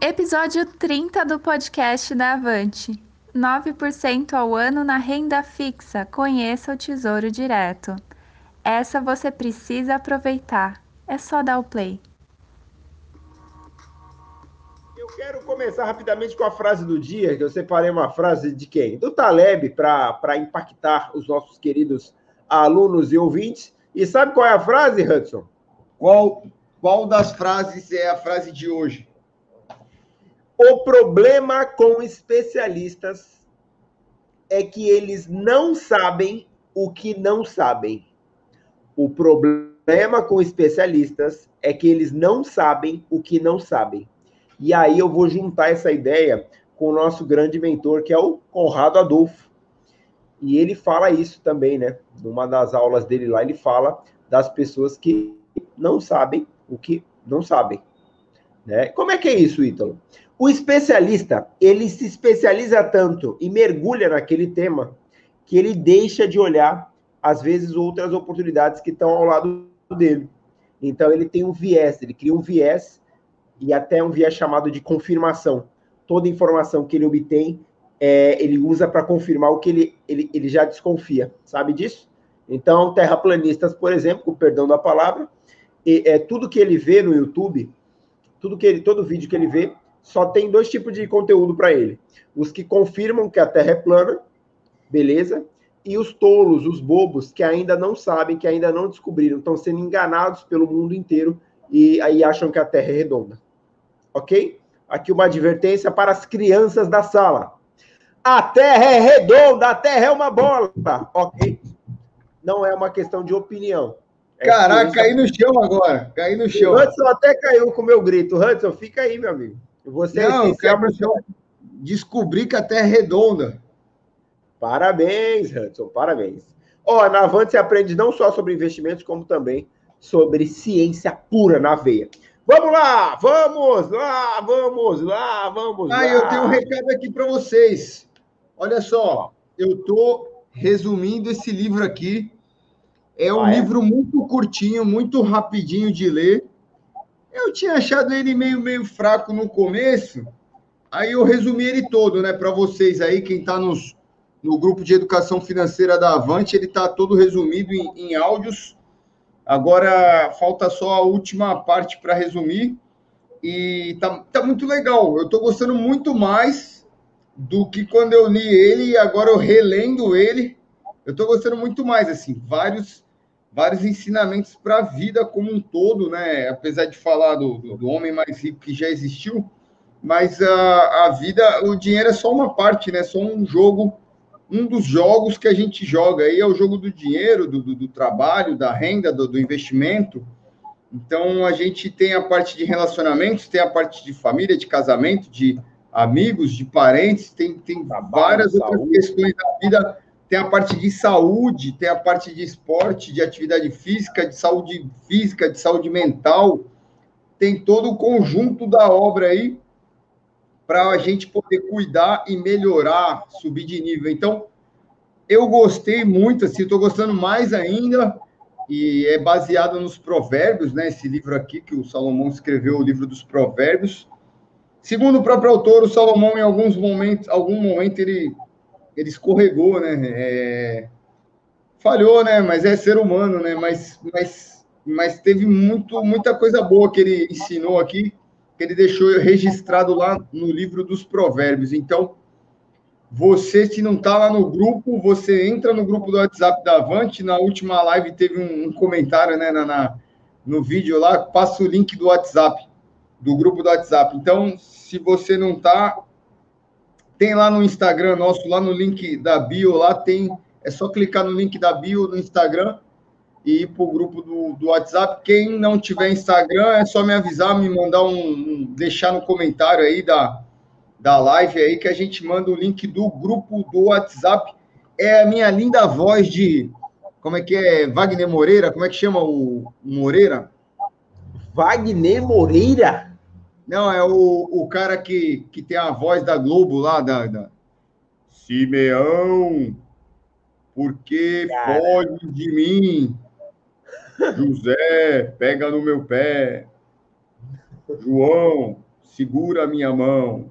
Episódio 30 do podcast da Avante. 9% ao ano na renda fixa. Conheça o Tesouro Direto. Essa você precisa aproveitar. É só dar o play. Eu quero começar rapidamente com a frase do dia, que eu separei uma frase de quem? Do Taleb, para impactar os nossos queridos alunos e ouvintes. E sabe qual é a frase, Hudson? Qual, qual das frases é a frase de hoje? O problema com especialistas é que eles não sabem o que não sabem. O problema com especialistas é que eles não sabem o que não sabem. E aí eu vou juntar essa ideia com o nosso grande mentor, que é o Conrado Adolfo. E ele fala isso também, né? Numa das aulas dele lá, ele fala das pessoas que não sabem o que não sabem. Né? Como é que é isso, Ítalo? O especialista, ele se especializa tanto e mergulha naquele tema que ele deixa de olhar, às vezes, outras oportunidades que estão ao lado dele. Então, ele tem um viés, ele cria um viés e até um viés chamado de confirmação. Toda informação que ele obtém, é, ele usa para confirmar o que ele, ele, ele já desconfia. Sabe disso? Então, terraplanistas, por exemplo, com perdão da palavra, e, é, tudo que ele vê no YouTube, tudo que ele, todo vídeo que ele vê, só tem dois tipos de conteúdo para ele. Os que confirmam que a Terra é plana, beleza? E os tolos, os bobos, que ainda não sabem, que ainda não descobriram, estão sendo enganados pelo mundo inteiro e aí acham que a Terra é redonda. Ok? Aqui uma advertência para as crianças da sala. A Terra é redonda, a Terra é uma bola. Ok? Não é uma questão de opinião. É Caraca, caí no chão agora. Caí no chão. O Hudson até caiu com o meu grito. Hudson, fica aí, meu amigo. Você é Não, eu descobrir que a Terra é redonda. Parabéns, Hudson, parabéns. Ó, na Avante você aprende não só sobre investimentos, como também sobre ciência pura na veia. Vamos lá, vamos lá, vamos lá, vamos lá. Ah, eu tenho um recado aqui para vocês. Olha só, eu estou resumindo esse livro aqui. É um ah, é? livro muito curtinho, muito rapidinho de ler. Eu tinha achado ele meio, meio fraco no começo, aí eu resumi ele todo, né, para vocês aí, quem está no grupo de educação financeira da Avante, ele está todo resumido em, em áudios. Agora falta só a última parte para resumir. E tá, tá muito legal. Eu estou gostando muito mais do que quando eu li ele e agora eu relendo ele. Eu estou gostando muito mais, assim, vários vários ensinamentos para a vida como um todo, né? Apesar de falar do, do, homem mais rico que já existiu, mas a, a vida, o dinheiro é só uma parte, né? Só um jogo, um dos jogos que a gente joga. Aí é o jogo do dinheiro, do, do, do trabalho, da renda, do, do investimento. Então a gente tem a parte de relacionamentos, tem a parte de família, de casamento, de amigos, de parentes, tem, tem várias outras questões da vida tem a parte de saúde, tem a parte de esporte, de atividade física, de saúde física, de saúde mental, tem todo o conjunto da obra aí para a gente poder cuidar e melhorar, subir de nível. Então, eu gostei muito, assim, estou gostando mais ainda, e é baseado nos provérbios, né? Esse livro aqui que o Salomão escreveu, o livro dos provérbios. Segundo o próprio autor, o Salomão, em alguns momentos, algum momento, ele ele escorregou, né? É... Falhou, né? Mas é ser humano, né? Mas, mas, mas teve muito, muita coisa boa que ele ensinou aqui, que ele deixou registrado lá no livro dos Provérbios. Então, você, se não está lá no grupo, você entra no grupo do WhatsApp da Avante. Na última live teve um, um comentário né, na, na, no vídeo lá, passa o link do WhatsApp, do grupo do WhatsApp. Então, se você não está, tem lá no Instagram nosso, lá no link da bio, lá tem. É só clicar no link da bio no Instagram e ir para o grupo do, do WhatsApp. Quem não tiver Instagram, é só me avisar, me mandar um, um. deixar no comentário aí da, da live aí que a gente manda o link do grupo do WhatsApp. É a minha linda voz de. Como é que é? Wagner Moreira? Como é que chama o Moreira? Wagner Moreira? Não, é o, o cara que, que tem a voz da Globo lá, da, da... Simeão, por que foge de mim? José, pega no meu pé. João, segura a minha mão.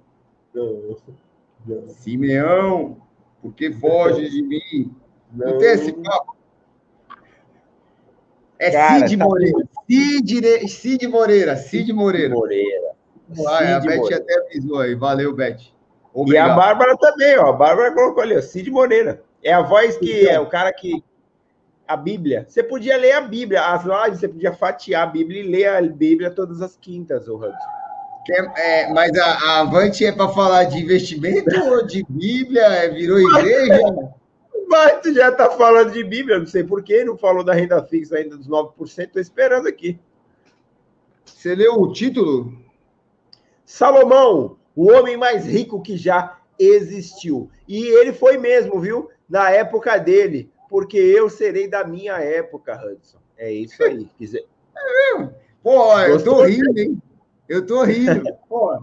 Simeão, porque foge de mim? Não, não tem esse papo. É Cara, Cid tá Moreira. Cid, Cid Moreira. Cid Moreira. Moreira. A Beth Moreira. até avisou aí. Valeu, Beth. Obrigado. E a Bárbara também, ó. A Bárbara colocou ali, ó. Cid Moreira. É a voz que então, é o cara que. A Bíblia. Você podia ler a Bíblia. As lives, você podia fatiar a Bíblia e ler a Bíblia todas as quintas, o Hudson. É, mas a, a Avante é para falar de investimento ou de Bíblia? É, virou igreja? Mas tu já está falando de Bíblia, não sei porquê, não falou da renda fixa ainda dos 9%, estou esperando aqui. Você leu o título? Salomão, o homem mais rico que já existiu. E ele foi mesmo, viu? Na época dele, porque eu serei da minha época, Hudson. É isso aí. Quiser... É mesmo? Pô, eu tô rindo, hein? Eu tô rindo. Pô,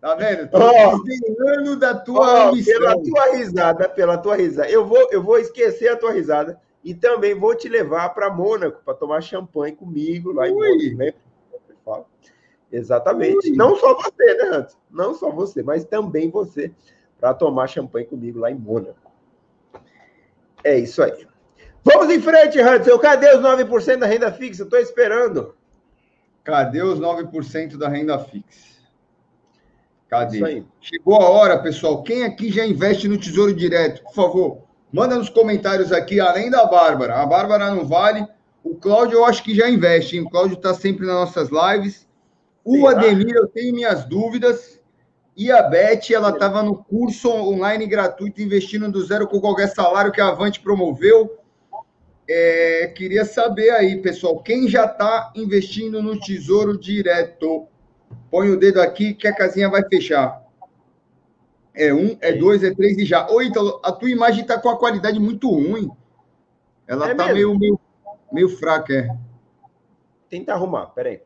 tá vendo? Tô oh, da tua oh, Pela tua risada, pela tua risada. Eu vou, eu vou esquecer a tua risada e também vou te levar para Mônaco para tomar champanhe comigo lá Ui. em Mônaco, né? Exatamente. Ui. Não só você, né, Hans? Não só você, mas também você para tomar champanhe comigo lá em Mônaco. É isso aí. Vamos em frente, Hudson. Cadê os 9% da renda fixa? Estou esperando. Cadê os 9% da renda fixa? Cadê? Chegou a hora, pessoal. Quem aqui já investe no Tesouro Direto? Por favor, manda nos comentários aqui, além da Bárbara. A Bárbara não vale. O Cláudio, eu acho que já investe. Hein? O Cláudio está sempre nas nossas lives. O Ademir, eu tenho minhas dúvidas. E a Beth, ela estava no curso online gratuito, investindo do zero com qualquer salário que a Avante promoveu. É, queria saber aí, pessoal, quem já está investindo no Tesouro Direto? Põe o dedo aqui que a casinha vai fechar. É um, é dois, é três e já. Oi, Ítalo, a tua imagem está com a qualidade muito ruim. Ela está é meio, meio, meio fraca, é. Tenta arrumar, peraí.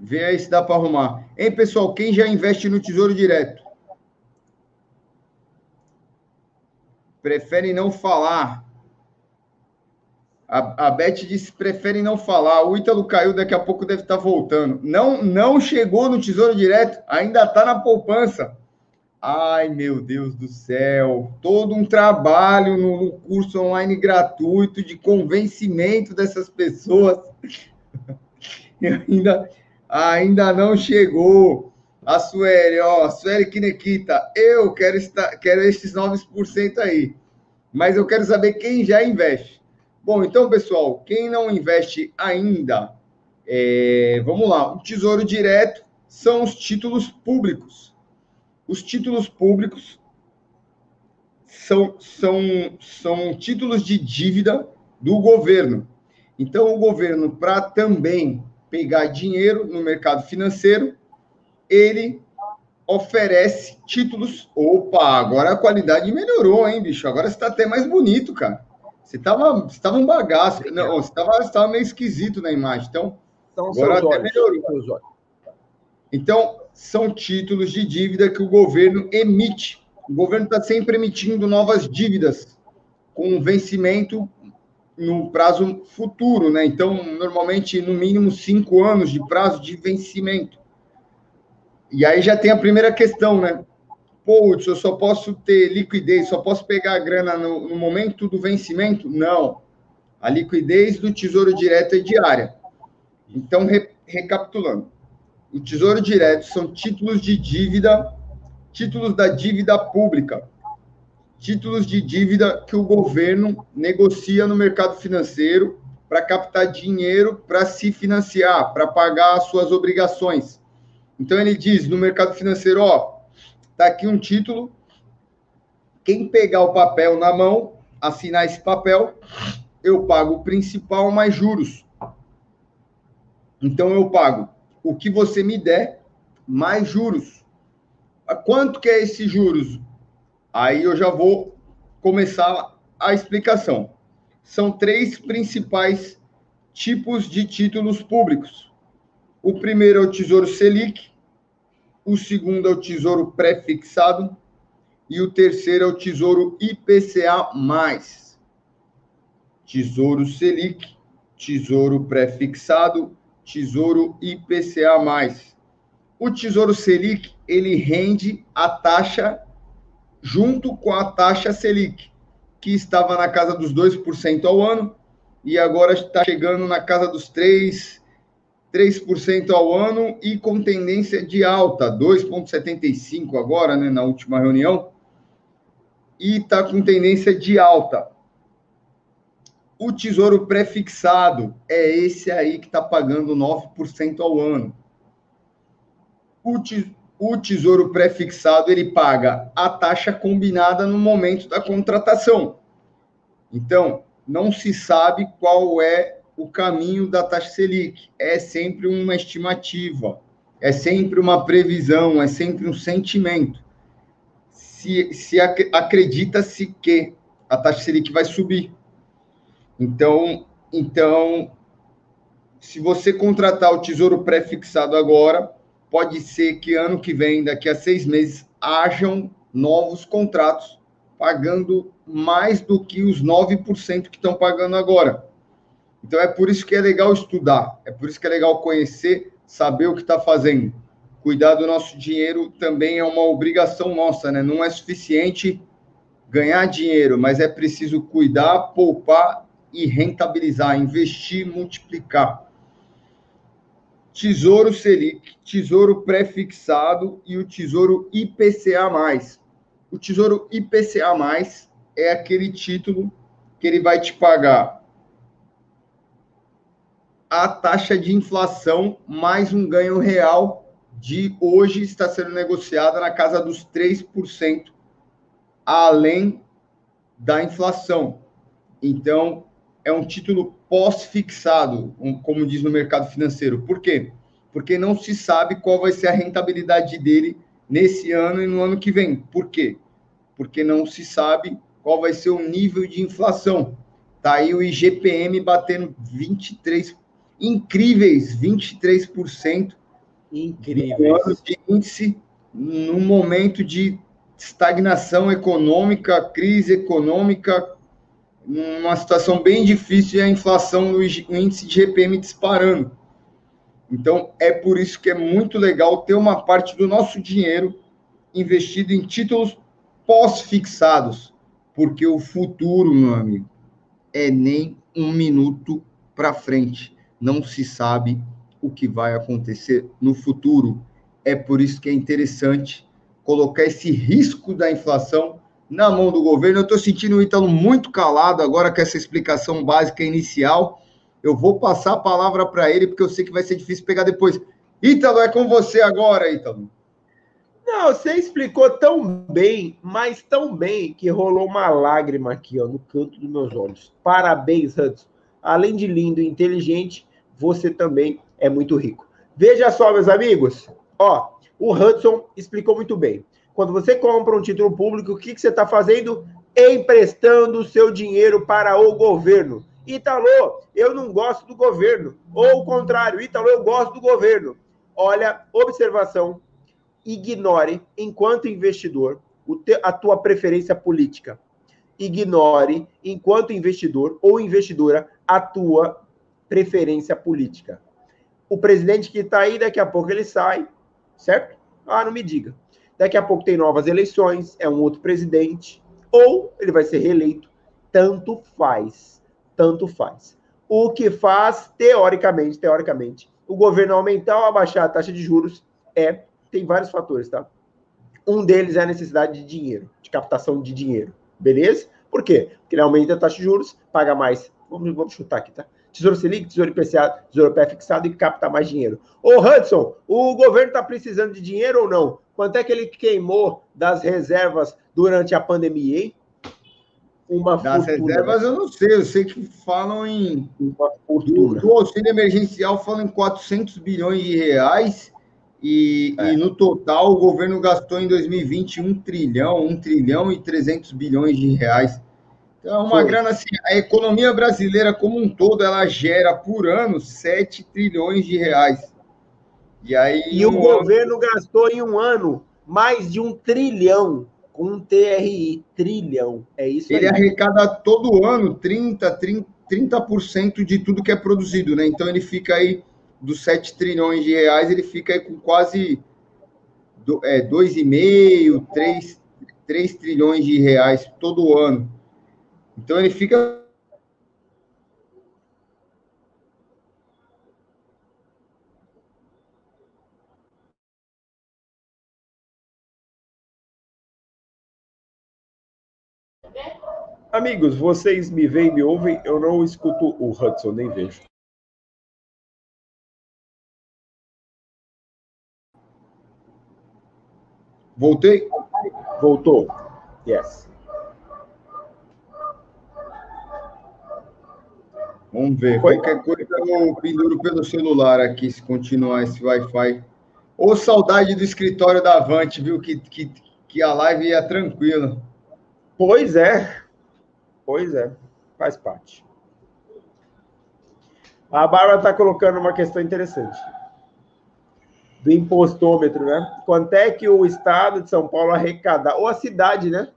Vê aí se dá para arrumar. Hein, pessoal, quem já investe no Tesouro Direto? Prefere não falar. A, a Beth disse prefere não falar. O Ítalo caiu, daqui a pouco deve estar tá voltando. Não, não chegou no Tesouro Direto, ainda está na poupança. Ai, meu Deus do céu. Todo um trabalho no, no curso online gratuito de convencimento dessas pessoas. ainda, ainda não chegou. A Sueli, ó, Sueli Kinequita, eu quero, estar, quero esses 9% aí. Mas eu quero saber quem já investe. Bom, então, pessoal, quem não investe ainda, é, vamos lá, o Tesouro Direto são os títulos públicos. Os títulos públicos são, são, são títulos de dívida do governo. Então, o governo, para também pegar dinheiro no mercado financeiro, ele oferece títulos. Opa, agora a qualidade melhorou, hein, bicho? Agora está até mais bonito, cara. Você estava você tava um bagaço. Não, você estava meio esquisito na imagem. Então, são agora até olhos, melhorou. Então, são títulos de dívida que o governo emite. O governo está sempre emitindo novas dívidas com vencimento no prazo futuro, né? Então, normalmente, no mínimo cinco anos de prazo de vencimento. E aí já tem a primeira questão, né? pô, eu só posso ter liquidez, só posso pegar a grana no, no momento do vencimento? Não. A liquidez do Tesouro Direto é diária. Então, re, recapitulando. O Tesouro Direto são títulos de dívida, títulos da dívida pública, títulos de dívida que o governo negocia no mercado financeiro para captar dinheiro para se financiar, para pagar as suas obrigações. Então ele diz no mercado financeiro, ó, Está aqui um título. Quem pegar o papel na mão, assinar esse papel, eu pago o principal mais juros. Então eu pago o que você me der mais juros. Quanto que é esse juros? Aí eu já vou começar a explicação. São três principais tipos de títulos públicos. O primeiro é o Tesouro Selic, o segundo é o Tesouro Prefixado e o terceiro é o Tesouro IPCA+. Tesouro Selic, Tesouro pré-fixado, Tesouro IPCA+. O Tesouro Selic, ele rende a taxa junto com a taxa Selic, que estava na casa dos 2% ao ano e agora está chegando na casa dos 3%, 3% ao ano e com tendência de alta, 2,75 agora, né, na última reunião, e está com tendência de alta. O tesouro pré-fixado é esse aí que está pagando 9% ao ano. O, te, o tesouro pré-fixado ele paga a taxa combinada no momento da contratação. Então, não se sabe qual é o caminho da taxa Selic. É sempre uma estimativa, é sempre uma previsão, é sempre um sentimento. Se, se acredita-se que a taxa Selic vai subir. Então, então, se você contratar o Tesouro pré-fixado agora, pode ser que ano que vem, daqui a seis meses, hajam novos contratos pagando mais do que os 9% que estão pagando agora. Então é por isso que é legal estudar, é por isso que é legal conhecer, saber o que está fazendo. Cuidar do nosso dinheiro também é uma obrigação nossa, né? Não é suficiente ganhar dinheiro, mas é preciso cuidar, poupar e rentabilizar, investir, multiplicar. Tesouro Selic, Tesouro pré-fixado e o Tesouro IPCA+. O Tesouro IPCA+, é aquele título que ele vai te pagar a taxa de inflação mais um ganho real de hoje está sendo negociada na casa dos 3%, além da inflação. Então, é um título pós-fixado, como diz no mercado financeiro. Por quê? Porque não se sabe qual vai ser a rentabilidade dele nesse ano e no ano que vem. Por quê? Porque não se sabe qual vai ser o nível de inflação. Tá aí o IGPM batendo 23 incríveis 23% incríveis de índice num momento de estagnação econômica, crise econômica, numa situação bem difícil e a inflação no índice de GPM disparando. Então, é por isso que é muito legal ter uma parte do nosso dinheiro investido em títulos pós-fixados, porque o futuro, meu amigo, é nem um minuto para frente. Não se sabe o que vai acontecer no futuro. É por isso que é interessante colocar esse risco da inflação na mão do governo. Eu estou sentindo o Ítalo muito calado agora com essa explicação básica inicial. Eu vou passar a palavra para ele, porque eu sei que vai ser difícil pegar depois. Ítalo, é com você agora, Ítalo. Não, você explicou tão bem, mas tão bem, que rolou uma lágrima aqui, ó, no canto dos meus olhos. Parabéns, Hudson. Além de lindo e inteligente, você também é muito rico. Veja só, meus amigos, ó, o Hudson explicou muito bem. Quando você compra um título público, o que, que você está fazendo? Emprestando o seu dinheiro para o governo. Italo, eu não gosto do governo. Ou o contrário, Italo, eu gosto do governo. Olha, observação, ignore, enquanto investidor, a tua preferência política. Ignore, enquanto investidor ou investidora, a tua preferência política. O presidente que está aí, daqui a pouco ele sai, certo? Ah, não me diga. Daqui a pouco tem novas eleições, é um outro presidente, ou ele vai ser reeleito. Tanto faz, tanto faz. O que faz, teoricamente, teoricamente, o governo aumentar ou abaixar a taxa de juros é, tem vários fatores, tá? Um deles é a necessidade de dinheiro, de captação de dinheiro, beleza? Por quê? Porque ele aumenta a taxa de juros, paga mais. Vamos, vamos chutar aqui, tá? Tesouro Selic, Tesouro IPCA, Tesouro Pé fixado e capta mais dinheiro. Ô, Hudson, o governo está precisando de dinheiro ou não? Quanto é que ele queimou das reservas durante a pandemia, hein? Uma das fortuna. reservas eu não sei, eu sei que falam em. Uma fortuna. Do, do auxílio emergencial falam em 400 bilhões de reais. E, é. e, no total o governo gastou em 2020 um trilhão, um trilhão e 300 bilhões de reais. Então, é uma Foi. grana assim, a economia brasileira como um todo, ela gera por ano 7 trilhões de reais. E, aí, e um o governo ano... gastou em um ano mais de um trilhão com um TRI, trilhão. É isso Ele aí. arrecada todo ano 30, 30, 30% de tudo que é produzido, né? Então ele fica aí dos 7 trilhões de reais, ele fica aí com quase é, 2,5, 3, 3 trilhões de reais todo ano. Então ele fica Amigos, vocês me veem e me ouvem? Eu não escuto o Hudson, nem vejo. Voltei? Voltou. Yes. Vamos ver. Foi. Qualquer coisa eu penduro pelo celular aqui, se continuar esse Wi-Fi. Ô, saudade do escritório da Avante, viu? Que, que, que a live ia tranquila. Pois é. Pois é. Faz parte. A Bárbara está colocando uma questão interessante do impostômetro, né? Quanto é que o Estado de São Paulo arrecada, ou a cidade, né?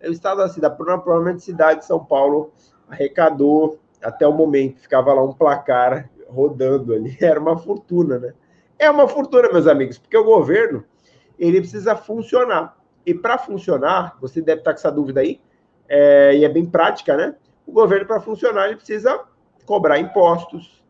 É o Estado da cidade, provavelmente a cidade de São Paulo arrecadou até o momento, ficava lá um placar rodando ali, era uma fortuna, né? É uma fortuna, meus amigos, porque o governo, ele precisa funcionar. E para funcionar, você deve estar com essa dúvida aí, é, e é bem prática, né? O governo, para funcionar, ele precisa cobrar impostos,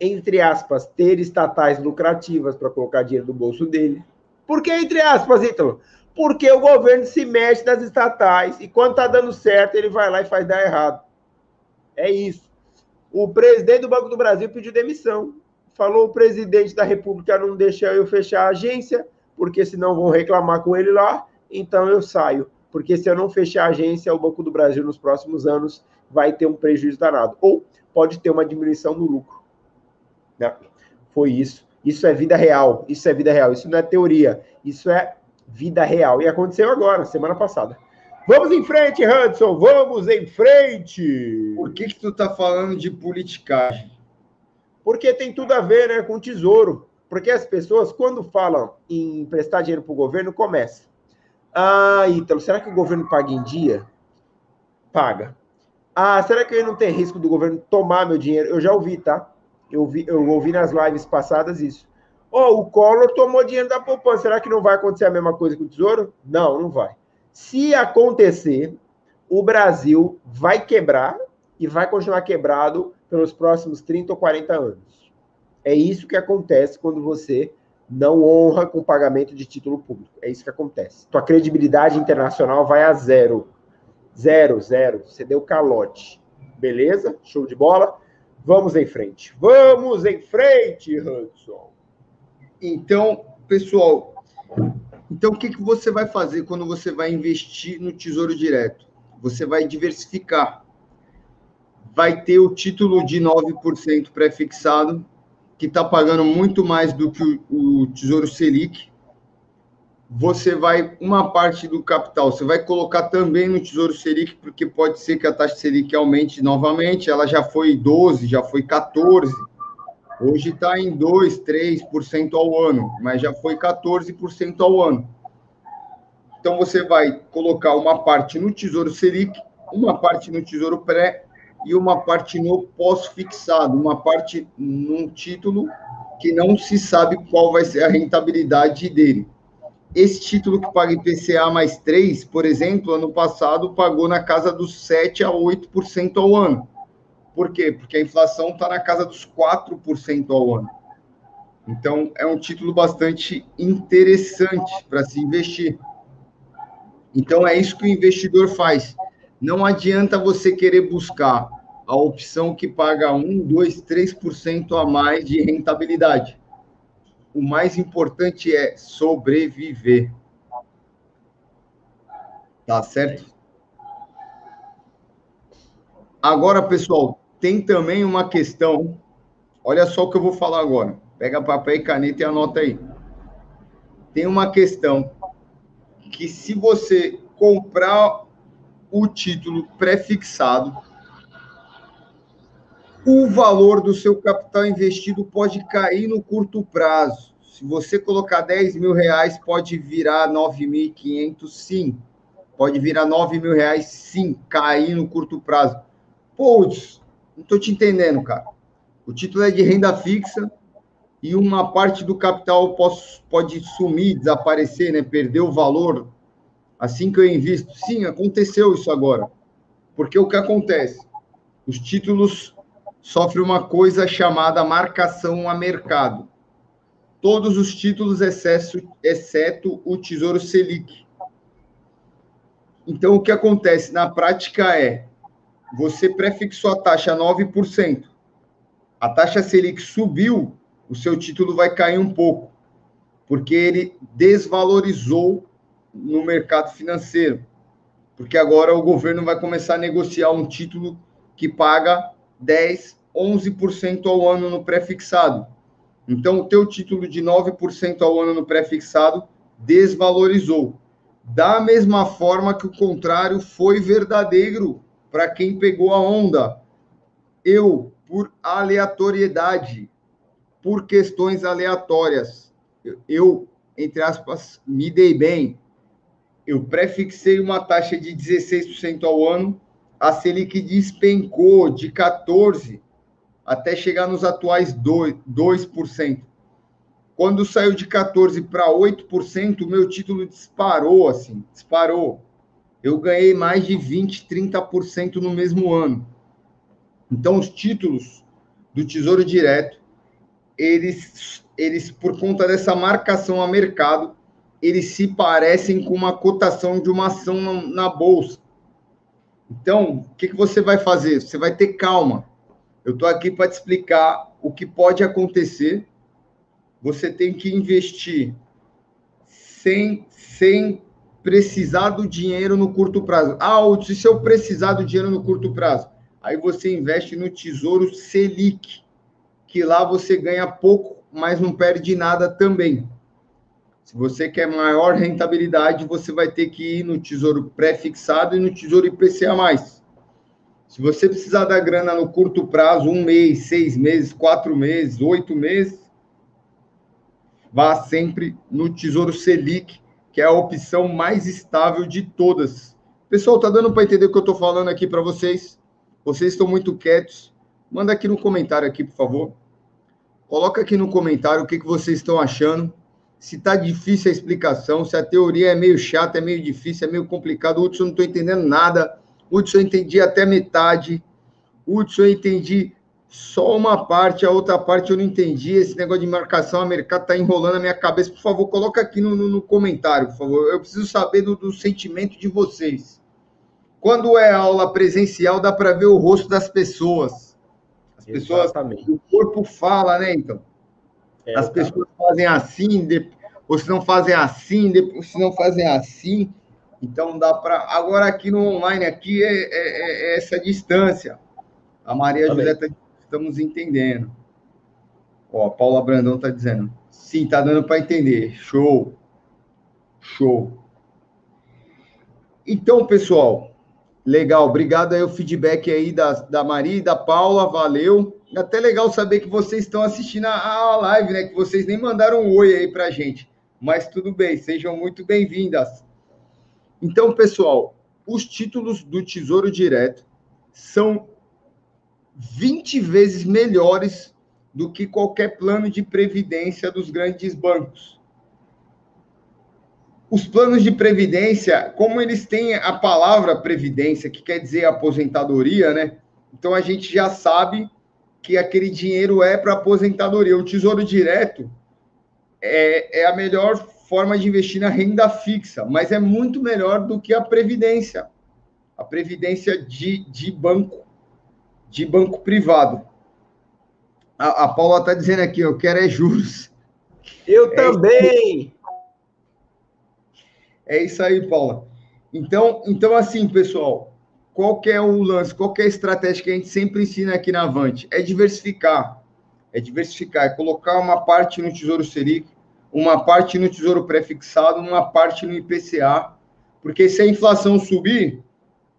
entre aspas, ter estatais lucrativas para colocar dinheiro no bolso dele. Por que entre aspas, Ítalo? Porque o governo se mexe nas estatais e quando está dando certo, ele vai lá e faz dar errado. É isso. O presidente do Banco do Brasil pediu demissão. Falou o presidente da República não deixa eu fechar a agência, porque senão vão reclamar com ele lá, então eu saio. Porque se eu não fechar a agência, o Banco do Brasil nos próximos anos vai ter um prejuízo danado. Ou pode ter uma diminuição no lucro. Né? Foi isso. Isso é vida real. Isso é vida real. Isso não é teoria. Isso é vida real. E aconteceu agora, semana passada. Vamos em frente, Hudson. Vamos em frente. Por que, que tu tá falando de politicagem? Porque tem tudo a ver né, com o tesouro. Porque as pessoas, quando falam em emprestar dinheiro para o governo, começam. Ah, Ítalo, será que o governo paga em dia? Paga. Ah, será que não tem risco do governo tomar meu dinheiro? Eu já ouvi, tá? Eu, vi, eu ouvi nas lives passadas isso. Oh, o Collor tomou dinheiro da poupança. Será que não vai acontecer a mesma coisa com o Tesouro? Não, não vai. Se acontecer, o Brasil vai quebrar e vai continuar quebrado pelos próximos 30 ou 40 anos. É isso que acontece quando você não honra com pagamento de título público. É isso que acontece. Tua credibilidade internacional vai a zero. Zero, zero. Você deu calote. Beleza? Show de bola? Vamos em frente. Vamos em frente, Hudson. Então, pessoal, então o que, que você vai fazer quando você vai investir no Tesouro Direto? Você vai diversificar. Vai ter o título de 9% pré-fixado, que está pagando muito mais do que o, o Tesouro Selic, você vai, uma parte do capital, você vai colocar também no Tesouro Selic, porque pode ser que a taxa Selic aumente novamente, ela já foi 12, já foi 14, hoje está em 2, 3% ao ano, mas já foi 14% ao ano. Então, você vai colocar uma parte no Tesouro Selic, uma parte no Tesouro Pré e uma parte no pós-fixado, uma parte num título que não se sabe qual vai ser a rentabilidade dele. Esse título que paga IPCA mais 3, por exemplo, ano passado pagou na casa dos 7 a 8% ao ano. Por quê? Porque a inflação está na casa dos 4% ao ano. Então, é um título bastante interessante para se investir. Então, é isso que o investidor faz. Não adianta você querer buscar a opção que paga 1, 2, 3% a mais de rentabilidade o mais importante é sobreviver. Tá certo? Agora, pessoal, tem também uma questão. Olha só o que eu vou falar agora. Pega papel e caneta e anota aí. Tem uma questão que se você comprar o título prefixado, o valor do seu capital investido pode cair no curto prazo. Se você colocar 10 mil reais, pode virar 9.500, sim. Pode virar 9 mil reais, sim, cair no curto prazo. Putz, Não estou te entendendo, cara. O título é de renda fixa e uma parte do capital pode, sumir, desaparecer, né? Perder o valor assim que eu invisto. Sim, aconteceu isso agora. Porque o que acontece? Os títulos sofrem uma coisa chamada marcação a mercado. Todos os títulos, excesso, exceto o Tesouro Selic. Então, o que acontece na prática é: você prefixou a taxa 9%, a taxa Selic subiu, o seu título vai cair um pouco, porque ele desvalorizou no mercado financeiro. Porque agora o governo vai começar a negociar um título que paga 10, 11% ao ano no pré-fixado. Então, o teu título de 9% ao ano no pré-fixado desvalorizou. Da mesma forma que o contrário foi verdadeiro para quem pegou a onda. Eu, por aleatoriedade, por questões aleatórias, eu, entre aspas, me dei bem. Eu prefixei uma taxa de 16% ao ano, a Selic despencou de 14% até chegar nos atuais 2%. 2%. Quando saiu de 14% para 8%, o meu título disparou, assim, disparou. Eu ganhei mais de 20%, 30% no mesmo ano. Então, os títulos do Tesouro Direto, eles, eles, por conta dessa marcação a mercado, eles se parecem com uma cotação de uma ação na, na bolsa. Então, o que, que você vai fazer? Você vai ter calma. Eu estou aqui para te explicar o que pode acontecer você tem que investir sem, sem precisar do dinheiro no curto prazo. Ah, se eu precisar do dinheiro no curto prazo, aí você investe no Tesouro Selic, que lá você ganha pouco, mas não perde nada também. Se você quer maior rentabilidade, você vai ter que ir no Tesouro pré-fixado e no Tesouro IPCA+. Se você precisar da grana no curto prazo, um mês, seis meses, quatro meses, oito meses, vá sempre no Tesouro Selic, que é a opção mais estável de todas. Pessoal, tá dando para entender o que eu estou falando aqui para vocês? Vocês estão muito quietos? Manda aqui no comentário aqui, por favor. Coloca aqui no comentário o que, que vocês estão achando. Se tá difícil a explicação, se a teoria é meio chata, é meio difícil, é meio complicado. Hudson, não estou entendendo nada. Hudson, eu entendi até metade. Hudson, eu entendi só uma parte, a outra parte eu não entendi. Esse negócio de marcação, a mercado está enrolando a minha cabeça. Por favor, coloca aqui no, no, no comentário, por favor. Eu preciso saber do, do, sentimento de vocês. Quando é aula presencial, dá para ver o rosto das pessoas. As pessoas, o corpo fala, né, então? É, As pessoas. Fazem assim, ou se não fazem assim, depois se não fazem assim. Então dá para. Agora aqui no online, aqui é, é, é essa distância. A Maria tá José está estamos entendendo. Ó, a Paula Brandão está dizendo. Sim, tá dando para entender. Show. Show. Então, pessoal, legal. Obrigado aí o feedback aí da, da Maria e da Paula. Valeu. Até legal saber que vocês estão assistindo a, a live, né? Que vocês nem mandaram um oi aí pra gente. Mas tudo bem, sejam muito bem-vindas. Então, pessoal, os títulos do Tesouro Direto são 20 vezes melhores do que qualquer plano de previdência dos grandes bancos. Os planos de previdência, como eles têm a palavra previdência, que quer dizer aposentadoria, né? Então a gente já sabe que aquele dinheiro é para aposentadoria. O Tesouro Direto é, é a melhor forma de investir na renda fixa, mas é muito melhor do que a previdência, a previdência de, de banco de banco privado. A, a Paula está dizendo aqui, eu quero é juros. Eu é também! Isso. É isso aí, Paula. Então, então, assim, pessoal, qual é o lance, qual é a estratégia que a gente sempre ensina aqui na Avante? É diversificar. É diversificar, é colocar uma parte no Tesouro Selic, uma parte no Tesouro Prefixado, uma parte no IPCA, porque se a inflação subir,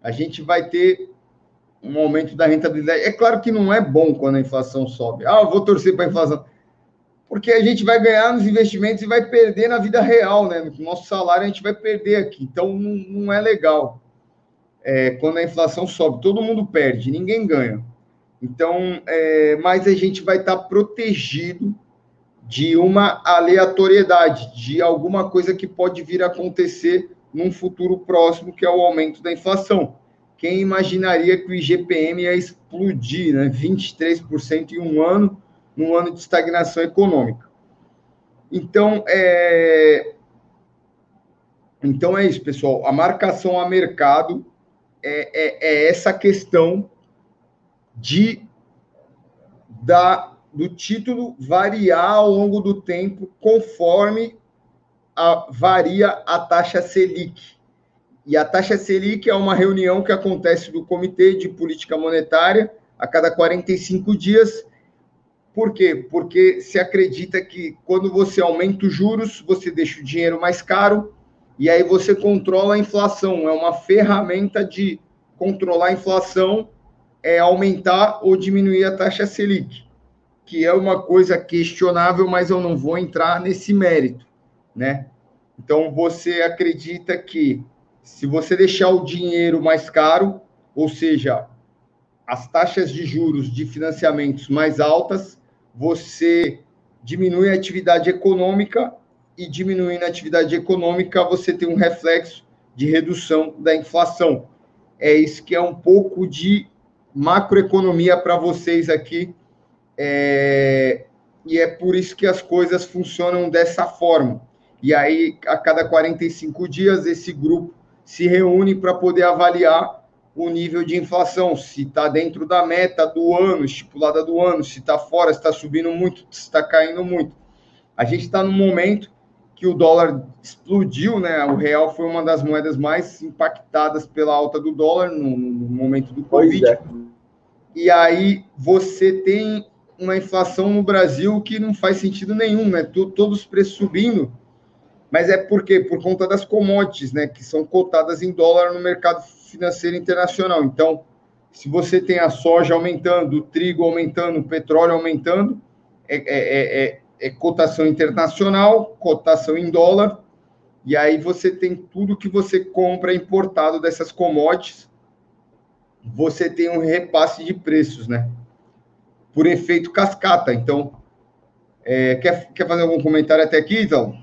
a gente vai ter um aumento da rentabilidade. É claro que não é bom quando a inflação sobe. Ah, vou torcer para a inflação. Porque a gente vai ganhar nos investimentos e vai perder na vida real, né? No nosso salário a gente vai perder aqui. Então não, não é legal. É, quando a inflação sobe, todo mundo perde, ninguém ganha. Então, é, mas a gente vai estar protegido de uma aleatoriedade, de alguma coisa que pode vir a acontecer num futuro próximo, que é o aumento da inflação. Quem imaginaria que o IGPM ia explodir, né? 23% em um ano, num ano de estagnação econômica. Então, é... então é isso, pessoal. A marcação a mercado é, é, é essa questão de da, do título variar ao longo do tempo conforme a, varia a taxa Selic. E a taxa Selic é uma reunião que acontece do Comitê de Política Monetária a cada 45 dias. Por quê? Porque se acredita que quando você aumenta os juros, você deixa o dinheiro mais caro e aí você controla a inflação. É uma ferramenta de controlar a inflação é aumentar ou diminuir a taxa Selic, que é uma coisa questionável, mas eu não vou entrar nesse mérito, né? Então você acredita que se você deixar o dinheiro mais caro, ou seja, as taxas de juros de financiamentos mais altas, você diminui a atividade econômica e diminuindo a atividade econômica, você tem um reflexo de redução da inflação. É isso que é um pouco de macroeconomia para vocês aqui. É, e é por isso que as coisas funcionam dessa forma. E aí, a cada 45 dias, esse grupo se reúne para poder avaliar o nível de inflação, se está dentro da meta do ano, estipulada do ano, se está fora, se está subindo muito, se está caindo muito. A gente está num momento que o dólar explodiu, né? O real foi uma das moedas mais impactadas pela alta do dólar no, no momento do Covid. É. E aí você tem uma inflação no Brasil que não faz sentido nenhum, né? Todos os preços subindo. Mas é por quê? Por conta das commodities, né? Que são cotadas em dólar no mercado financeiro internacional. Então, se você tem a soja aumentando, o trigo aumentando, o petróleo aumentando, é, é, é, é cotação internacional, cotação em dólar, e aí você tem tudo que você compra importado dessas commodities você tem um repasse de preços, né? Por efeito cascata. Então, é, quer, quer fazer algum comentário até aqui, então?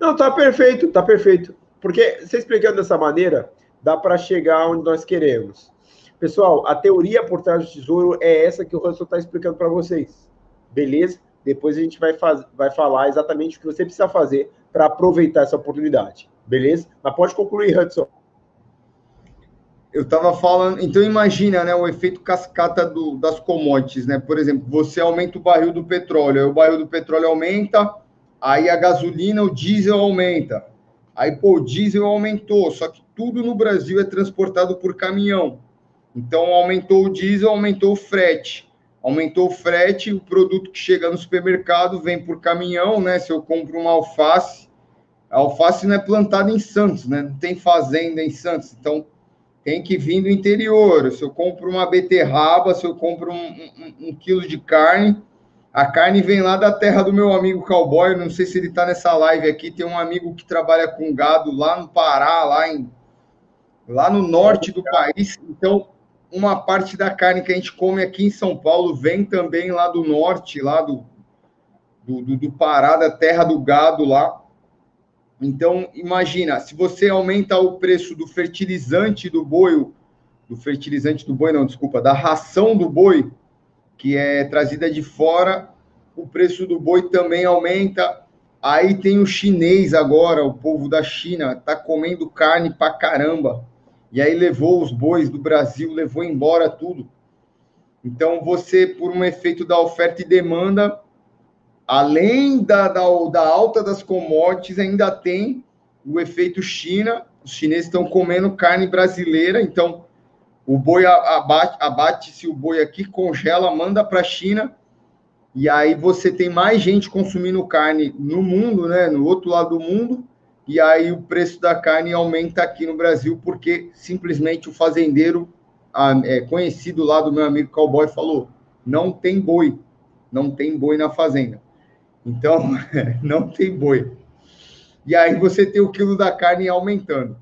Não, tá perfeito, tá perfeito. Porque você explicando dessa maneira, dá para chegar onde nós queremos. Pessoal, a teoria por trás do tesouro é essa que o Russell está explicando para vocês. Beleza? Depois a gente vai, faz, vai falar exatamente o que você precisa fazer para aproveitar essa oportunidade. Beleza? Mas pode concluir, Hudson eu estava falando, então imagina, né, o efeito cascata do, das commodities, né? Por exemplo, você aumenta o barril do petróleo, aí o barril do petróleo aumenta, aí a gasolina, o diesel aumenta. Aí, pô, o diesel aumentou, só que tudo no Brasil é transportado por caminhão. Então, aumentou o diesel, aumentou o frete. Aumentou o frete, o produto que chega no supermercado vem por caminhão, né? Se eu compro uma alface, a alface não é plantada em Santos, né? Não tem fazenda em Santos. Então, tem que vir do interior. Se eu compro uma beterraba, se eu compro um, um, um, quilo de carne, a carne vem lá da terra do meu amigo cowboy. Não sei se ele está nessa live aqui. Tem um amigo que trabalha com gado lá no Pará, lá, em, lá no norte do país. Então, uma parte da carne que a gente come aqui em São Paulo vem também lá do norte, lá do, do, do, do Pará, da terra do gado lá. Então, imagina, se você aumenta o preço do fertilizante do boi, do fertilizante do boi, não, desculpa, da ração do boi, que é trazida de fora, o preço do boi também aumenta. Aí tem o chinês agora, o povo da China, tá comendo carne pra caramba. E aí levou os bois do Brasil, levou embora tudo. Então, você, por um efeito da oferta e demanda, além da, da, da alta das commodities, ainda tem o efeito China. Os chineses estão comendo carne brasileira, então o boi abate, abate-se o boi aqui, congela, manda para a China, e aí você tem mais gente consumindo carne no mundo, né, no outro lado do mundo, e aí o preço da carne aumenta aqui no Brasil, porque simplesmente o fazendeiro é, conhecido lá do meu amigo cowboy falou: não tem boi, não tem boi na fazenda. Então, não tem boi. E aí você tem o quilo da carne aumentando.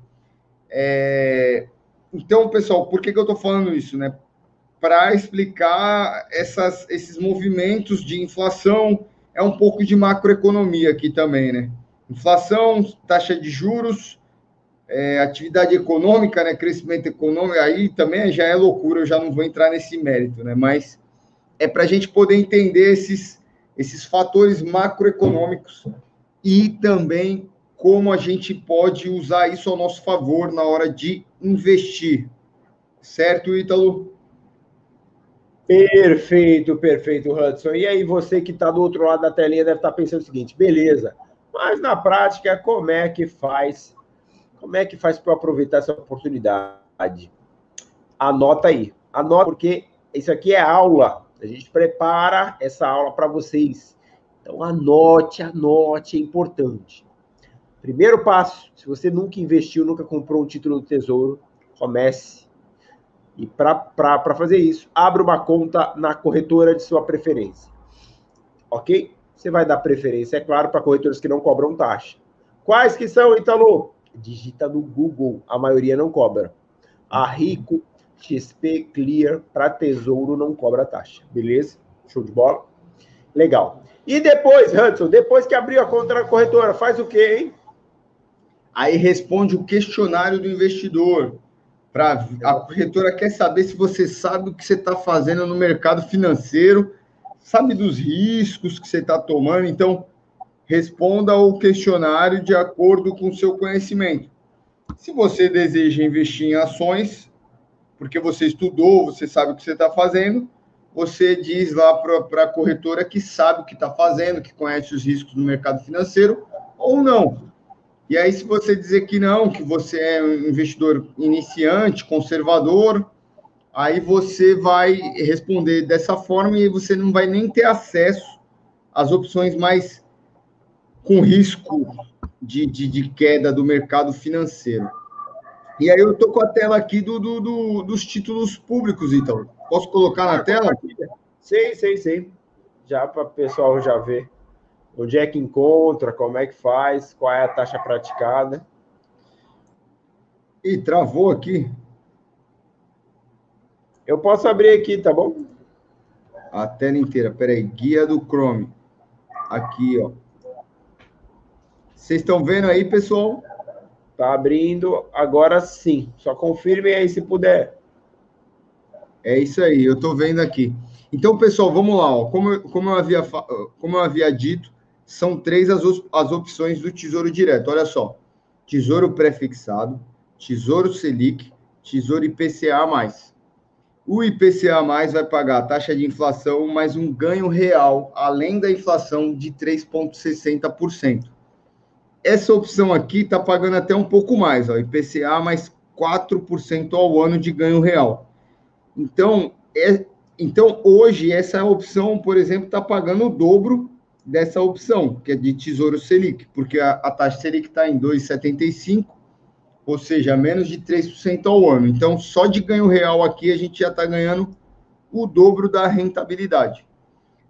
É... Então, pessoal, por que, que eu estou falando isso, né? para explicar essas, esses movimentos de inflação. É um pouco de macroeconomia aqui também, né? Inflação, taxa de juros, é, atividade econômica, né? Crescimento econômico, aí também já é loucura, eu já não vou entrar nesse mérito, né? Mas é para a gente poder entender esses, esses fatores macroeconômicos e também como a gente pode usar isso ao nosso favor na hora de investir. Certo, Ítalo? Perfeito, perfeito, Hudson. E aí, você que está do outro lado da telinha deve estar tá pensando o seguinte: beleza, mas na prática, como é que faz? Como é que faz para aproveitar essa oportunidade? Anota aí, anota, porque isso aqui é aula. A gente prepara essa aula para vocês. Então, anote, anote, é importante. Primeiro passo: se você nunca investiu, nunca comprou um título do Tesouro, comece. E para fazer isso, abra uma conta na corretora de sua preferência. Ok? Você vai dar preferência, é claro, para corretoras que não cobram taxa. Quais que são, Italo? Digita no Google, a maioria não cobra. A Rico, XP, Clear, para Tesouro não cobra taxa. Beleza? Show de bola? Legal. E depois, Hudson, depois que abriu a conta na corretora, faz o quê, hein? Aí responde o questionário do investidor. Pra, a corretora quer saber se você sabe o que você está fazendo no mercado financeiro, sabe dos riscos que você está tomando. Então, responda o questionário de acordo com o seu conhecimento. Se você deseja investir em ações, porque você estudou, você sabe o que você está fazendo, você diz lá para a corretora que sabe o que está fazendo, que conhece os riscos do mercado financeiro, ou não. E aí, se você dizer que não, que você é um investidor iniciante, conservador, aí você vai responder dessa forma e você não vai nem ter acesso às opções mais com risco de, de, de queda do mercado financeiro. E aí eu estou com a tela aqui do, do, do, dos títulos públicos, então. Posso colocar na tela? Sim, sim, sim. Já para o pessoal já ver. Onde é que encontra? Como é que faz? Qual é a taxa praticada? E travou aqui. Eu posso abrir aqui, tá bom? A tela inteira. Peraí, guia do Chrome. Aqui, ó. Vocês estão vendo aí, pessoal? Tá abrindo agora sim. Só confirme aí se puder. É isso aí, eu estou vendo aqui. Então, pessoal, vamos lá. Ó. Como, como, eu havia, como eu havia dito, são três as, as opções do Tesouro Direto. Olha só: Tesouro Prefixado, Tesouro Selic, Tesouro IPCA. O IPCA vai pagar a taxa de inflação mais um ganho real, além da inflação, de 3,60%. Essa opção aqui está pagando até um pouco mais, ó, IPCA mais 4% ao ano de ganho real. Então, é, então, hoje, essa opção, por exemplo, está pagando o dobro dessa opção, que é de Tesouro Selic, porque a, a taxa Selic está em 2,75, ou seja, menos de 3% ao ano. Então, só de ganho real aqui, a gente já está ganhando o dobro da rentabilidade.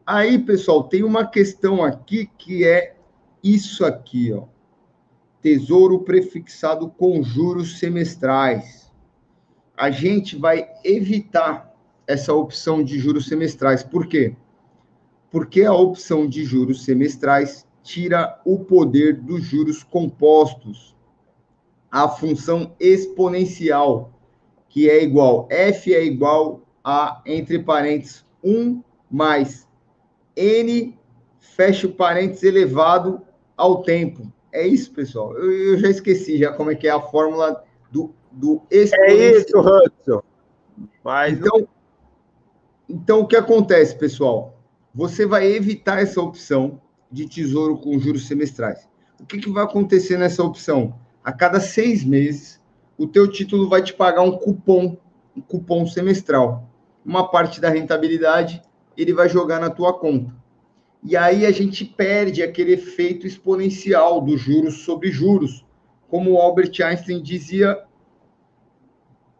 Aí, pessoal, tem uma questão aqui que é isso aqui, ó. Tesouro prefixado com juros semestrais. A gente vai evitar essa opção de juros semestrais. Por quê? porque a opção de juros semestrais tira o poder dos juros compostos, a função exponencial, que é igual, F é igual a, entre parênteses, 1 mais N, fecha o parênteses elevado ao tempo. É isso, pessoal. Eu, eu, já esqueci já como é que é a fórmula do, do exponencial. É isso, Hudson. Mas então, então, o que acontece, pessoal? você vai evitar essa opção de tesouro com juros semestrais. O que, que vai acontecer nessa opção? A cada seis meses, o teu título vai te pagar um cupom, um cupom semestral. Uma parte da rentabilidade ele vai jogar na tua conta. E aí a gente perde aquele efeito exponencial dos juros sobre juros. Como o Albert Einstein dizia,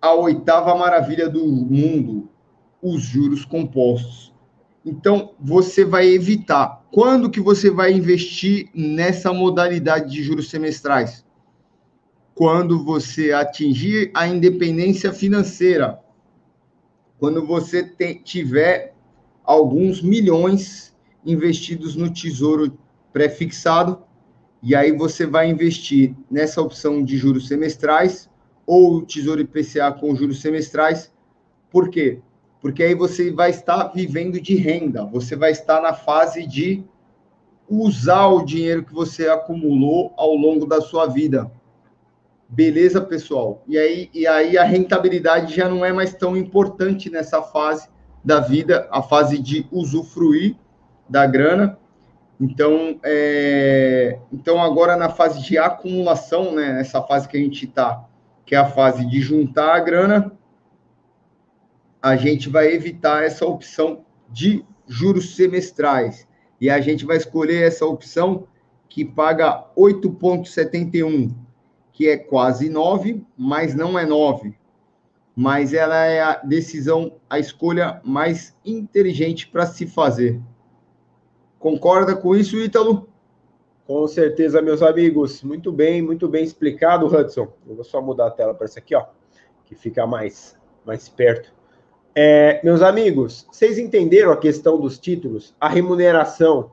a oitava maravilha do mundo, os juros compostos. Então, você vai evitar. Quando que você vai investir nessa modalidade de juros semestrais? Quando você atingir a independência financeira. quando você te, tiver alguns milhões investidos no tesouro pré-fixado, e aí você vai investir nessa opção de juros semestrais ou Tesouro IPCA com juros semestrais. Por quê? Porque aí você vai estar vivendo de renda, você vai estar na fase de usar o dinheiro que você acumulou ao longo da sua vida. Beleza, pessoal? E aí, e aí a rentabilidade já não é mais tão importante nessa fase da vida, a fase de usufruir da grana. Então, é... então agora na fase de acumulação, né, nessa fase que a gente está, que é a fase de juntar a grana, a gente vai evitar essa opção de juros semestrais. E a gente vai escolher essa opção que paga 8,71, que é quase 9, mas não é 9. Mas ela é a decisão, a escolha mais inteligente para se fazer. Concorda com isso, Ítalo? Com certeza, meus amigos. Muito bem, muito bem explicado, Hudson. Eu vou só mudar a tela para essa aqui, ó, que fica mais, mais perto. É, meus amigos, vocês entenderam a questão dos títulos? A remuneração,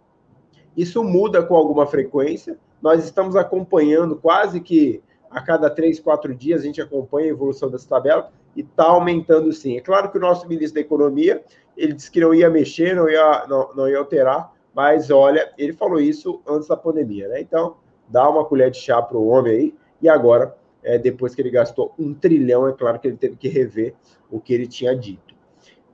isso muda com alguma frequência. Nós estamos acompanhando quase que a cada três, quatro dias a gente acompanha a evolução dessa tabela e está aumentando sim. É claro que o nosso ministro da Economia ele disse que não ia mexer, não ia, não, não ia alterar, mas olha, ele falou isso antes da pandemia, né? Então, dá uma colher de chá para o homem aí. E agora, é, depois que ele gastou um trilhão, é claro que ele teve que rever o que ele tinha dito.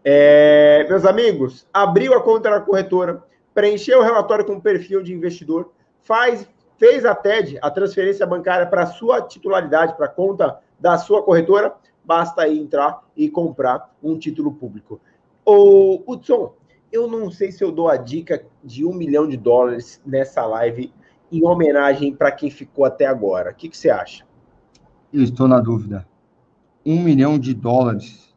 É, meus amigos, abriu a conta na corretora, preencheu o relatório com perfil de investidor, faz, fez a TED, a transferência bancária para a sua titularidade, para a conta da sua corretora, basta aí entrar e comprar um título público. O Hudson, eu não sei se eu dou a dica de um milhão de dólares nessa live em homenagem para quem ficou até agora. O que, que você acha? Eu estou na dúvida. Um milhão de dólares.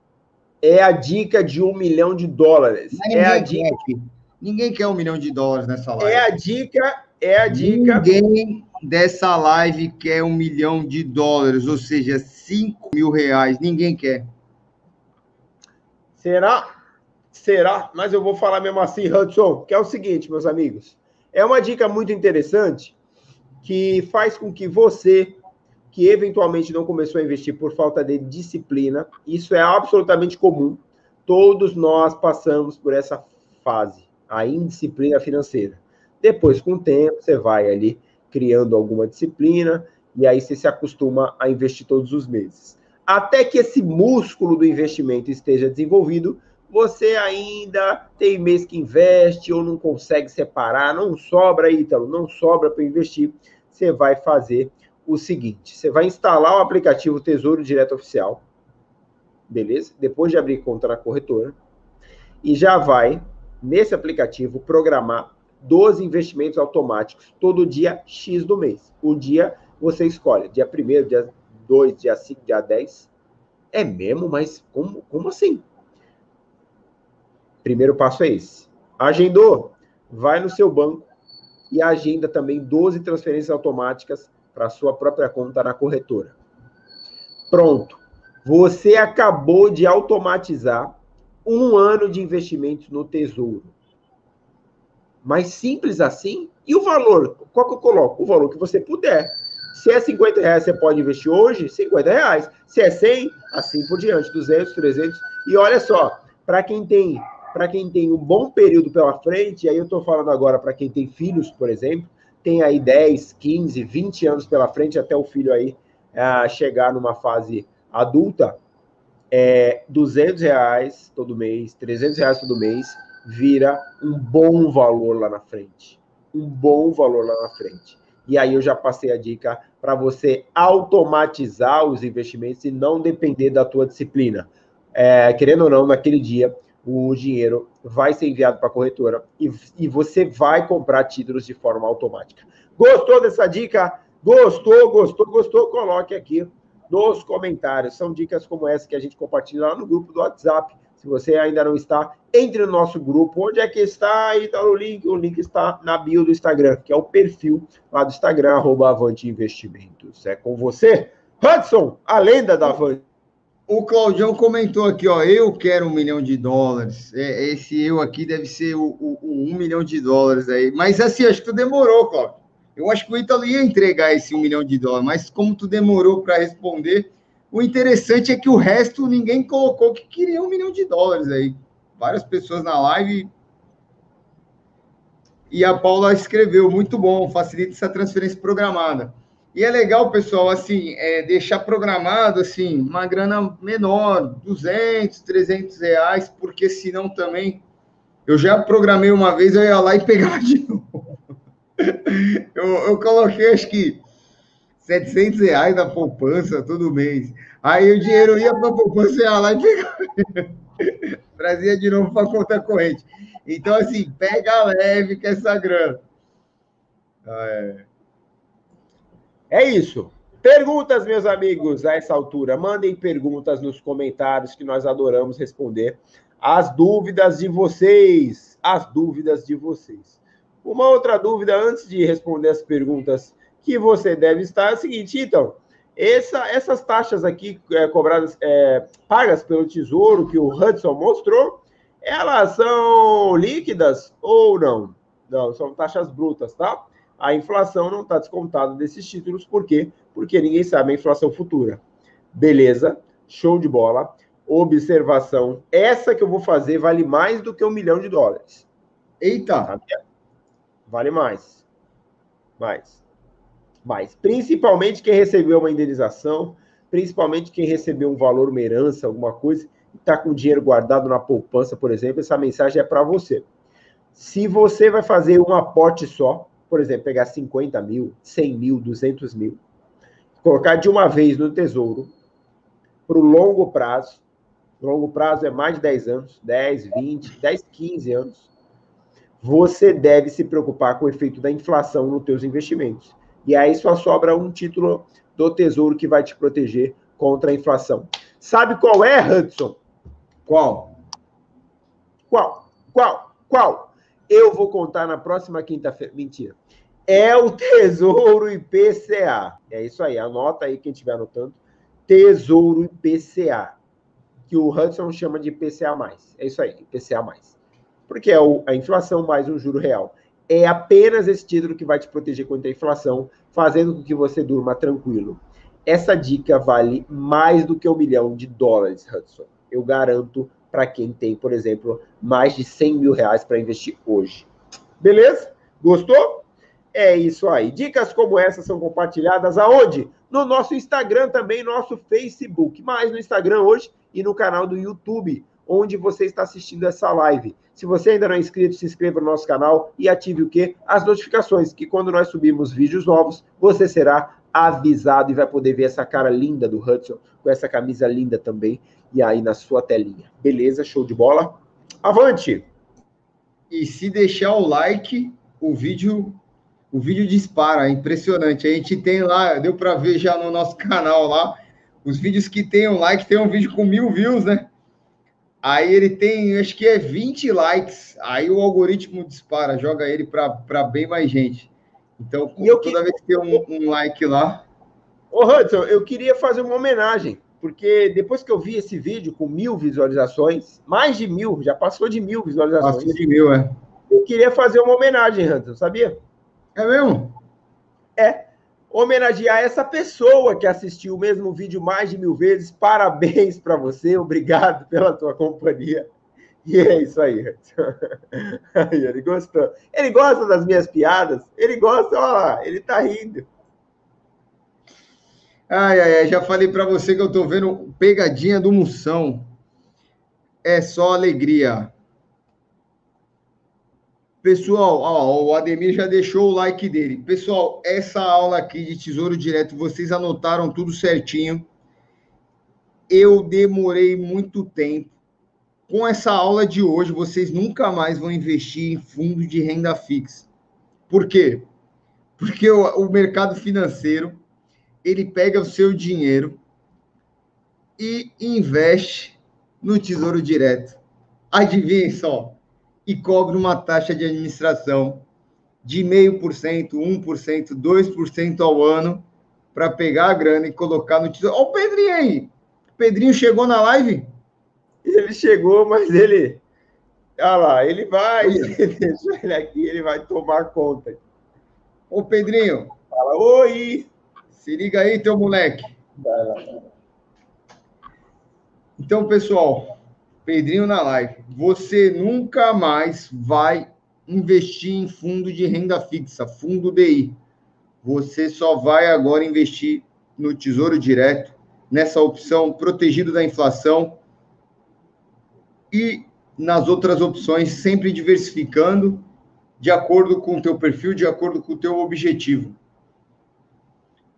É a dica de um milhão de dólares. é a dica. Quer. Ninguém quer um milhão de dólares nessa live. É a dica, é a dica. Ninguém dessa live quer um milhão de dólares, ou seja, cinco mil reais. Ninguém quer. Será? Será? Mas eu vou falar mesmo assim, Hudson, que é o seguinte, meus amigos. É uma dica muito interessante que faz com que você, que eventualmente não começou a investir por falta de disciplina, isso é absolutamente comum. Todos nós passamos por essa fase, a indisciplina financeira. Depois, com o tempo, você vai ali criando alguma disciplina e aí você se acostuma a investir todos os meses. Até que esse músculo do investimento esteja desenvolvido, você ainda tem mês que investe ou não consegue separar, não sobra, Ítalo, não sobra para investir, você vai fazer o seguinte: você vai instalar o aplicativo Tesouro Direto Oficial, beleza? Depois de abrir conta na corretora, e já vai, nesse aplicativo, programar 12 investimentos automáticos todo dia X do mês. O dia você escolhe, dia 1 dia 2, dia 5, dia 10. É mesmo, mas como, como assim? Primeiro passo é esse. Agendou? Vai no seu banco e agenda também 12 transferências automáticas para sua própria conta na corretora. Pronto. Você acabou de automatizar um ano de investimentos no Tesouro. Mais simples assim. E o valor? Qual que eu coloco? O valor que você puder. Se é 50 reais, você pode investir hoje, 50 reais. Se é 100, assim por diante, 200, 300. E olha só, para quem tem para quem tem um bom período pela frente, aí eu estou falando agora para quem tem filhos, por exemplo, tem aí 10, 15, 20 anos pela frente até o filho aí é, chegar numa fase adulta, é, 200 reais todo mês, 300 reais todo mês, vira um bom valor lá na frente. Um bom valor lá na frente. E aí eu já passei a dica para você automatizar os investimentos e não depender da tua disciplina. É, querendo ou não, naquele dia o dinheiro vai ser enviado para a corretora e, e você vai comprar títulos de forma automática. Gostou dessa dica? Gostou, gostou, gostou? Coloque aqui nos comentários. São dicas como essa que a gente compartilha lá no grupo do WhatsApp. Se você ainda não está, entre no nosso grupo. Onde é que está? Aí está o link. O link está na bio do Instagram, que é o perfil lá do Instagram, arroba Avante Investimentos. É com você, Hudson, a lenda da Avante. o Claudião comentou aqui, ó, eu quero um milhão de dólares. É, esse eu aqui deve ser o, o, o, um milhão de dólares aí. Mas assim, acho que tu demorou, Claudio. Eu acho que o Ítalo ia entregar esse um milhão de dólares, mas como tu demorou para responder, o interessante é que o resto ninguém colocou que queria um milhão de dólares aí. Várias pessoas na live. E a Paula escreveu, muito bom, facilita essa transferência programada. E é legal, pessoal, assim, é, deixar programado, assim, uma grana menor, 200, 300 reais, porque senão também... Eu já programei uma vez, eu ia lá e pegava de novo. Eu, eu coloquei, acho que, 700 reais na poupança todo mês. Aí o dinheiro ia para a poupança, ia lá e. Trazia de novo para a conta corrente. Então, assim, pega leve com essa grana. Ah, é. É isso. Perguntas, meus amigos, a essa altura. Mandem perguntas nos comentários que nós adoramos responder as dúvidas de vocês. As dúvidas de vocês. Uma outra dúvida antes de responder as perguntas que você deve estar é a seguinte, então. Essa, essas taxas aqui é, cobradas, é, pagas pelo Tesouro que o Hudson mostrou, elas são líquidas ou não? Não, são taxas brutas, tá? a inflação não está descontada desses títulos. Por quê? Porque ninguém sabe a inflação futura. Beleza, show de bola. Observação: essa que eu vou fazer vale mais do que um milhão de dólares. Eita! Vale mais. Mais. Mais. Principalmente quem recebeu uma indenização, principalmente quem recebeu um valor, uma herança, alguma coisa, está com dinheiro guardado na poupança, por exemplo, essa mensagem é para você. Se você vai fazer um aporte só, por exemplo, pegar 50 mil, 100 mil, 200 mil, colocar de uma vez no tesouro, para o longo prazo, longo prazo é mais de 10 anos, 10, 20, 10, 15 anos, você deve se preocupar com o efeito da inflação nos teus investimentos. E aí só sobra um título do tesouro que vai te proteger contra a inflação. Sabe qual é, Hudson? Qual? Qual? Qual? Qual? Eu vou contar na próxima quinta-feira. Mentira. É o Tesouro IPCA. É isso aí. Anota aí quem estiver anotando. Tesouro IPCA. Que o Hudson chama de IPCA. É isso aí, IPCA. Porque é a inflação mais um juro real. É apenas esse título que vai te proteger contra a inflação, fazendo com que você durma tranquilo. Essa dica vale mais do que um milhão de dólares, Hudson. Eu garanto para quem tem, por exemplo, mais de 100 mil reais para investir hoje. Beleza? Gostou? É isso aí. Dicas como essa são compartilhadas aonde? No nosso Instagram também, nosso Facebook. Mais no Instagram hoje e no canal do YouTube, onde você está assistindo essa live. Se você ainda não é inscrito, se inscreva no nosso canal e ative o quê? As notificações, que quando nós subirmos vídeos novos, você será avisado e vai poder ver essa cara linda do Hudson, com essa camisa linda também, e aí na sua telinha. Beleza? Show de bola? Avante! E se deixar o like, o vídeo o vídeo dispara, é impressionante. A gente tem lá, deu para ver já no nosso canal lá, os vídeos que tem um like, tem um vídeo com mil views, né? Aí ele tem, acho que é 20 likes. Aí o algoritmo dispara, joga ele para bem mais gente. Então, eu toda que... vez que tem um, um, like lá. Ô, Hudson, eu queria fazer uma homenagem, porque depois que eu vi esse vídeo com mil visualizações, mais de mil, já passou de mil visualizações. Passou de mil, é. Eu queria fazer uma homenagem, Hudson, sabia? É mesmo? É. Homenagear essa pessoa que assistiu o mesmo vídeo mais de mil vezes. Parabéns para você, obrigado pela tua companhia. E é isso aí. ele gostou. Ele gosta das minhas piadas. Ele gosta, ó, ele tá rindo. Ai, ai, ai, já falei para você que eu tô vendo pegadinha do Moção. É só alegria. Pessoal, ó, o Ademir já deixou o like dele. Pessoal, essa aula aqui de Tesouro Direto, vocês anotaram tudo certinho. Eu demorei muito tempo com essa aula de hoje, vocês nunca mais vão investir em fundo de renda fixa. Por quê? Porque o, o mercado financeiro ele pega o seu dinheiro e investe no Tesouro Direto. Adivinhem só, e cobra uma taxa de administração de 0,5%, 1%, 2% ao ano para pegar a grana e colocar no Tesouro. Olha o Pedrinho aí! Pedrinho chegou na live? Ele chegou, mas ele. Olha lá, ele vai. Deixa ele aqui, ele vai tomar conta. Ô, Pedrinho. Fala, oi! Se liga aí, teu moleque. Vai lá. Então, pessoal, Pedrinho na live. Você nunca mais vai investir em fundo de renda fixa, fundo DI. Você só vai agora investir no Tesouro Direto, nessa opção protegido da inflação e nas outras opções, sempre diversificando de acordo com o teu perfil, de acordo com o teu objetivo.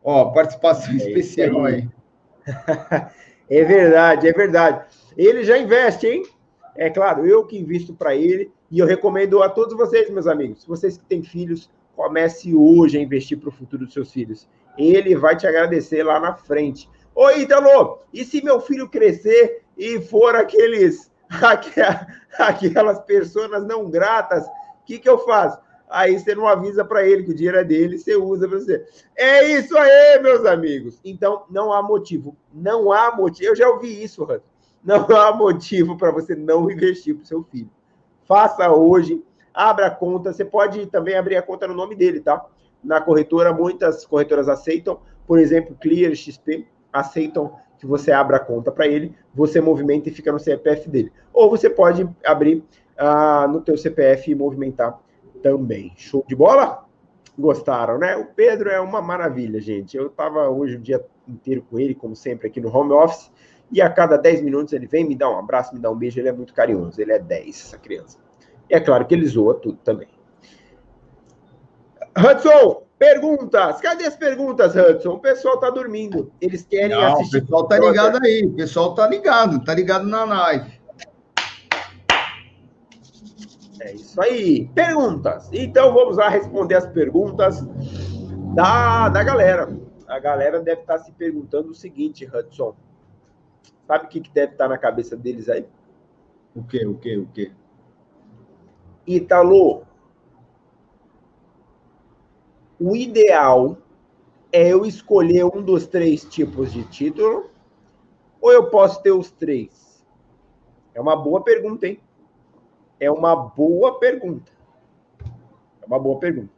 Ó, participação é especial aí. É verdade, é verdade. Ele já investe, hein? É claro, eu que invisto para ele e eu recomendo a todos vocês, meus amigos, vocês que têm filhos, comece hoje a investir para o futuro dos seus filhos. Ele vai te agradecer lá na frente. Oi, Italo, e se meu filho crescer e for aqueles aquelas pessoas não gratas, o que, que eu faço? Aí você não avisa para ele que o dinheiro é dele, você usa para você. É isso aí, meus amigos. Então, não há motivo. Não há motivo. Eu já ouvi isso, Hans. Não há motivo para você não investir para o seu filho. Faça hoje, abra a conta. Você pode também abrir a conta no nome dele, tá? Na corretora, muitas corretoras aceitam. Por exemplo, Clear XP aceitam que você abra a conta para ele, você movimenta e fica no CPF dele. Ou você pode abrir uh, no teu CPF e movimentar também. Show de bola? Gostaram, né? O Pedro é uma maravilha, gente. Eu estava hoje o dia inteiro com ele, como sempre, aqui no home office, e a cada 10 minutos ele vem me dá um abraço, me dá um beijo. Ele é muito carinhoso, ele é 10, essa criança. E é claro que ele zoa tudo também. Hudson, perguntas. Cadê as perguntas, Hudson? O pessoal tá dormindo. Eles querem Não, assistir. O pessoal tá ligado aí. O pessoal tá ligado, tá ligado na live. É isso aí. Perguntas. Então vamos lá responder as perguntas da, da galera. A galera deve estar se perguntando o seguinte, Hudson. Sabe o que, que deve estar na cabeça deles aí? O quê? O quê? O quê? Italo, o ideal é eu escolher um dos três tipos de título ou eu posso ter os três? É uma boa pergunta, hein? É uma boa pergunta. É uma boa pergunta.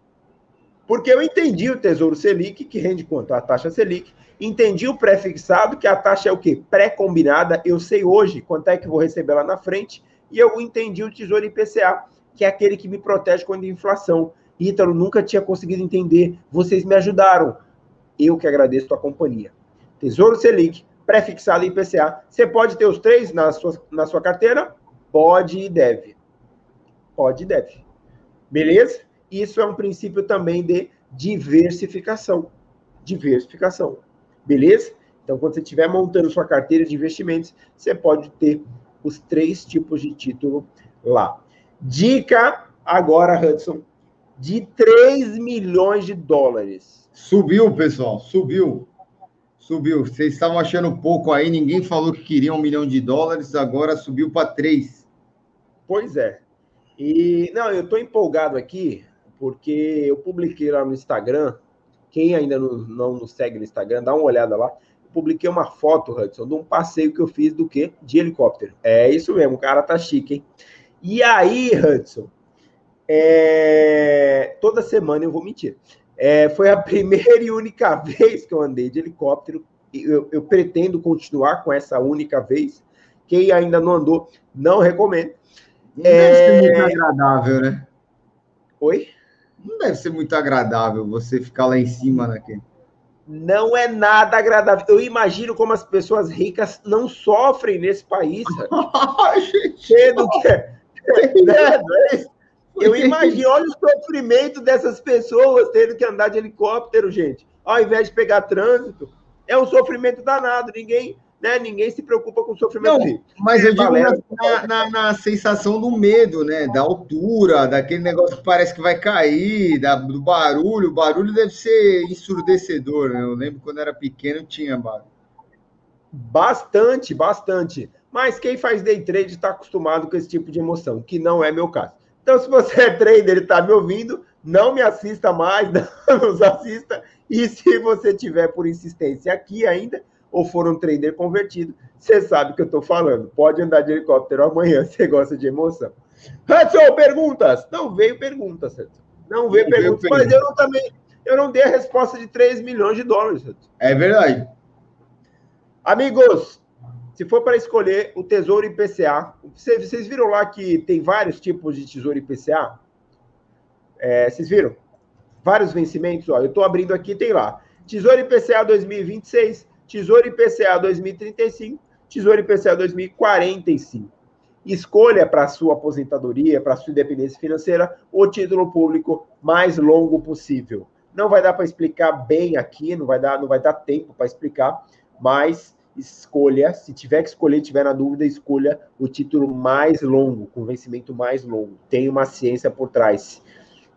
Porque eu entendi o Tesouro Selic, que rende quanto? A taxa Selic. Entendi o pré-fixado, que a taxa é o quê? Pré-combinada. Eu sei hoje quanto é que vou receber lá na frente. E eu entendi o Tesouro IPCA, que é aquele que me protege contra a inflação. Ítalo, nunca tinha conseguido entender. Vocês me ajudaram. Eu que agradeço a companhia. Tesouro Selic, pré-fixado IPCA. Você pode ter os três na sua, na sua carteira? Pode e deve. Pode e deve. Beleza? Isso é um princípio também de diversificação. Diversificação. Beleza? Então, quando você estiver montando sua carteira de investimentos, você pode ter os três tipos de título lá. Dica agora, Hudson, de 3 milhões de dólares. Subiu, pessoal, subiu. Subiu. Vocês estavam achando pouco aí, ninguém falou que queria um milhão de dólares, agora subiu para 3. Pois é. E não, eu estou empolgado aqui porque eu publiquei lá no Instagram. Quem ainda não, não nos segue no Instagram, dá uma olhada lá. Eu publiquei uma foto, Hudson, de um passeio que eu fiz do quê? De helicóptero. É isso mesmo, o cara tá chique, hein? E aí, Hudson, é... toda semana eu vou mentir. É, foi a primeira e única vez que eu andei de helicóptero. Eu, eu pretendo continuar com essa única vez. Quem ainda não andou, não recomendo. Não é... deve ser muito agradável, né? Oi? Não deve ser muito agradável você ficar lá em cima naquele. Não é nada agradável. Eu imagino como as pessoas ricas não sofrem nesse país. Sendo que. Né? Eu imagino, olha o sofrimento dessas pessoas tendo que andar de helicóptero, gente. Ao invés de pegar trânsito, é um sofrimento danado. Ninguém né? Ninguém se preocupa com o sofrimento Não, Mas eu digo na, na, na, sensação do medo, né? Da altura, daquele negócio que parece que vai cair, da, do barulho. O barulho deve ser ensurdecedor, né? Eu lembro quando era pequeno tinha barulho. Bastante, bastante. Mas quem faz day trade está acostumado com esse tipo de emoção, que não é meu caso. Então, se você é trader e está me ouvindo, não me assista mais, não nos assista. E se você tiver por insistência aqui ainda, ou for um trader convertido, você sabe o que eu estou falando. Pode andar de helicóptero amanhã, você gosta de emoção. Hudson, perguntas? Não veio perguntas, Hudson. Não veio perguntas, mas eu não também. Eu não dei a resposta de 3 milhões de dólares. Hudson. É verdade. Amigos, se for para escolher o Tesouro IPCA, vocês, vocês viram lá que tem vários tipos de Tesouro IPCA? É, vocês viram? Vários vencimentos, ó. Eu estou abrindo aqui, tem lá. Tesouro IPCA 2026, Tesouro IPCA 2035, Tesouro IPCA 2045. Escolha para sua aposentadoria, para sua independência financeira, o título público mais longo possível. Não vai dar para explicar bem aqui, não vai dar, não vai dar tempo para explicar, mas escolha, se tiver que escolher, tiver na dúvida, escolha o título mais longo, com vencimento mais longo. Tem uma ciência por trás.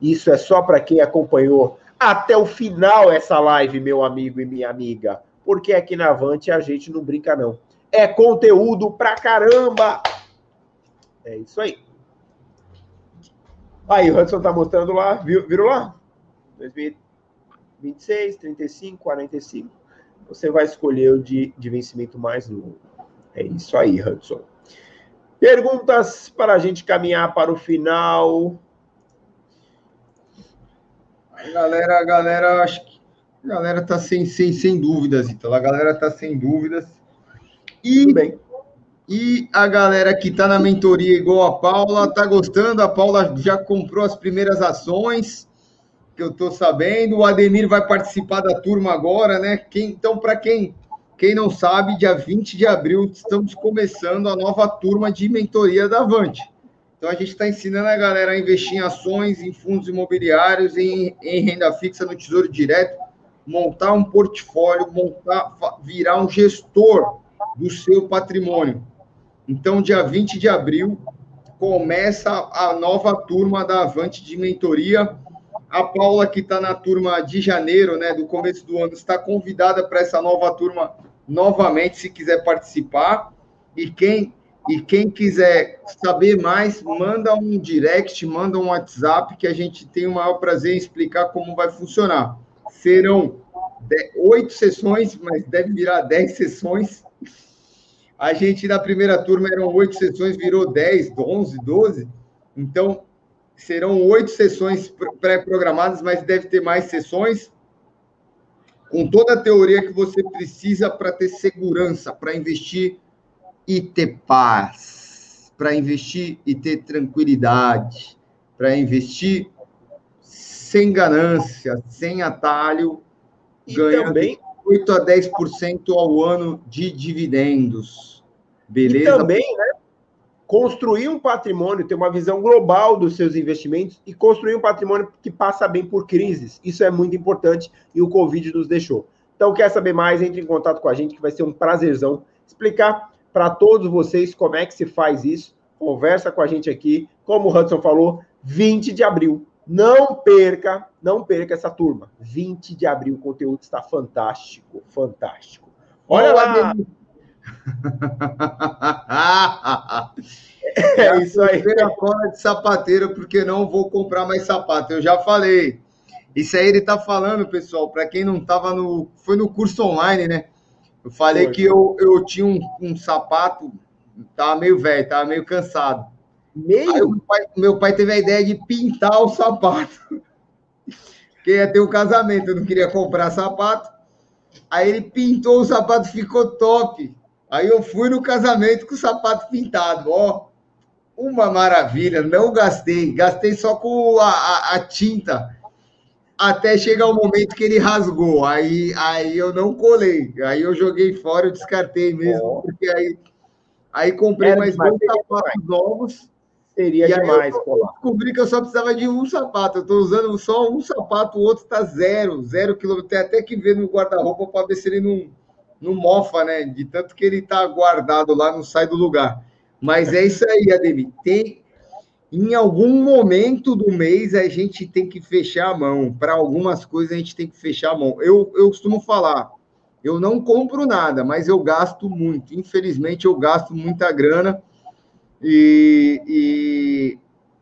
Isso é só para quem acompanhou até o final essa live, meu amigo e minha amiga. Porque aqui na Avante a gente não brinca, não. É conteúdo pra caramba! É isso aí. Aí, o Hudson tá mostrando lá, viu, viram lá? 2026, 35, 45. Você vai escolher o de, de vencimento mais longo. É isso aí, Hudson. Perguntas para a gente caminhar para o final. Galera, galera, acho que a galera tá sem, sem, sem dúvidas, então. A galera tá sem dúvidas. E, bem. e a galera que tá na mentoria igual a Paula, tá gostando? A Paula já comprou as primeiras ações, que eu tô sabendo. O Ademir vai participar da turma agora, né? Quem, então, para quem, quem não sabe, dia 20 de abril estamos começando a nova turma de mentoria da Avante. Então, a gente está ensinando a galera a investir em ações, em fundos imobiliários, em, em renda fixa no Tesouro Direto, montar um portfólio, montar, virar um gestor do seu patrimônio. Então, dia 20 de abril, começa a nova turma da Avante de mentoria. A Paula, que está na turma de janeiro, né, do começo do ano, está convidada para essa nova turma novamente, se quiser participar. E quem e quem quiser saber mais, manda um direct, manda um WhatsApp, que a gente tem o maior prazer em explicar como vai funcionar. Serão oito sessões, mas deve virar dez sessões. A gente, na primeira turma, eram oito sessões, virou dez, onze, doze. Então, serão oito sessões pré-programadas, mas deve ter mais sessões, com toda a teoria que você precisa para ter segurança, para investir e ter paz, para investir e ter tranquilidade, para investir sem ganância, sem atalho, e ganhando também... 8 a 10% ao ano de dividendos. Beleza? E também, né? Construir um patrimônio, ter uma visão global dos seus investimentos e construir um patrimônio que passa bem por crises. Isso é muito importante e o Covid nos deixou. Então, quer saber mais? Entre em contato com a gente, que vai ser um prazerzão explicar para todos vocês como é que se faz isso. Conversa com a gente aqui. Como o Hudson falou, 20 de abril. Não perca, não perca essa turma. 20 de abril, o conteúdo está fantástico, fantástico. Olha lá. é isso aí. A cola de sapateiro, porque não vou comprar mais sapato. Eu já falei. Isso aí ele tá falando, pessoal, para quem não tava no. Foi no curso online, né? Eu falei Foi. que eu, eu tinha um, um sapato, tava meio velho, tava meio cansado. Meio? Aí, meu, pai, meu pai teve a ideia de pintar o sapato. Porque ia ter um casamento, eu não queria comprar sapato. Aí ele pintou o sapato, ficou top. Aí eu fui no casamento com o sapato pintado, ó. Uma maravilha, não gastei, gastei só com a, a, a tinta até chegar o momento que ele rasgou. Aí, aí eu não colei. Aí eu joguei fora, eu descartei mesmo, porque aí, aí comprei mais dois sapatos novos. Seria demais eu colar. descobri que eu só precisava de um sapato. Eu estou usando só um sapato, o outro está zero, zero quilômetro. Tem até que ver no guarda-roupa para ver se ele não, não mofa, né? De tanto que ele está guardado lá, não sai do lugar. Mas é isso aí, Ademir. Tem, em algum momento do mês a gente tem que fechar a mão. Para algumas coisas a gente tem que fechar a mão. Eu, eu costumo falar, eu não compro nada, mas eu gasto muito. Infelizmente, eu gasto muita grana e, e,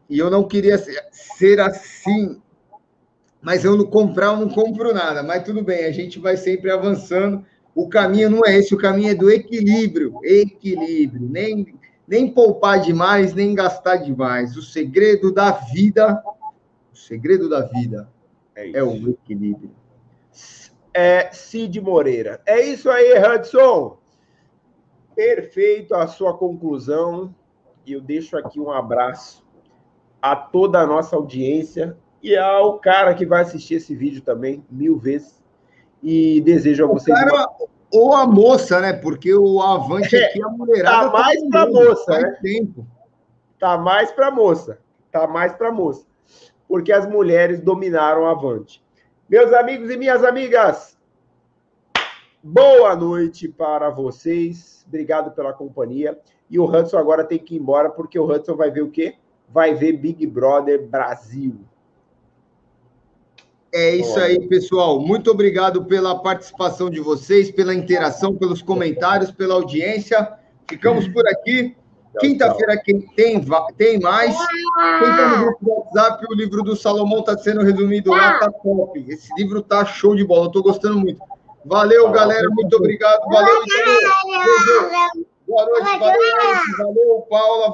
e eu não queria ser, ser assim. Mas eu não comprar, eu não compro nada. Mas tudo bem, a gente vai sempre avançando O caminho não é esse, o caminho é do equilíbrio. Equilíbrio. Nem, nem poupar demais, nem gastar demais. O segredo da vida, o segredo da vida é, é o equilíbrio. É Cid Moreira. É isso aí, Hudson. Perfeito a sua conclusão. E eu deixo aqui um abraço a toda a nossa audiência e ao cara que vai assistir esse vídeo também mil vezes. E desejo a vocês. Cara, uma... Ou a moça, né? Porque o Avante aqui, a mulherada. Tá mais tá para moça, né? Tempo. Tá mais para moça. Tá mais para moça. Porque as mulheres dominaram o Avante. Meus amigos e minhas amigas, boa noite para vocês. Obrigado pela companhia. E o Hudson agora tem que ir embora, porque o Hudson vai ver o quê? Vai ver Big Brother Brasil. É isso aí, pessoal. Muito obrigado pela participação de vocês, pela interação, pelos comentários, pela audiência. Ficamos por aqui. Quinta-feira quem tem, tem mais. Quem está no grupo do WhatsApp, o livro do Salomão está sendo resumido lá, tá top. Esse livro tá show de bola, estou gostando muito. Valeu, galera. Muito obrigado. Valeu, Boa noite, valeu, Paula.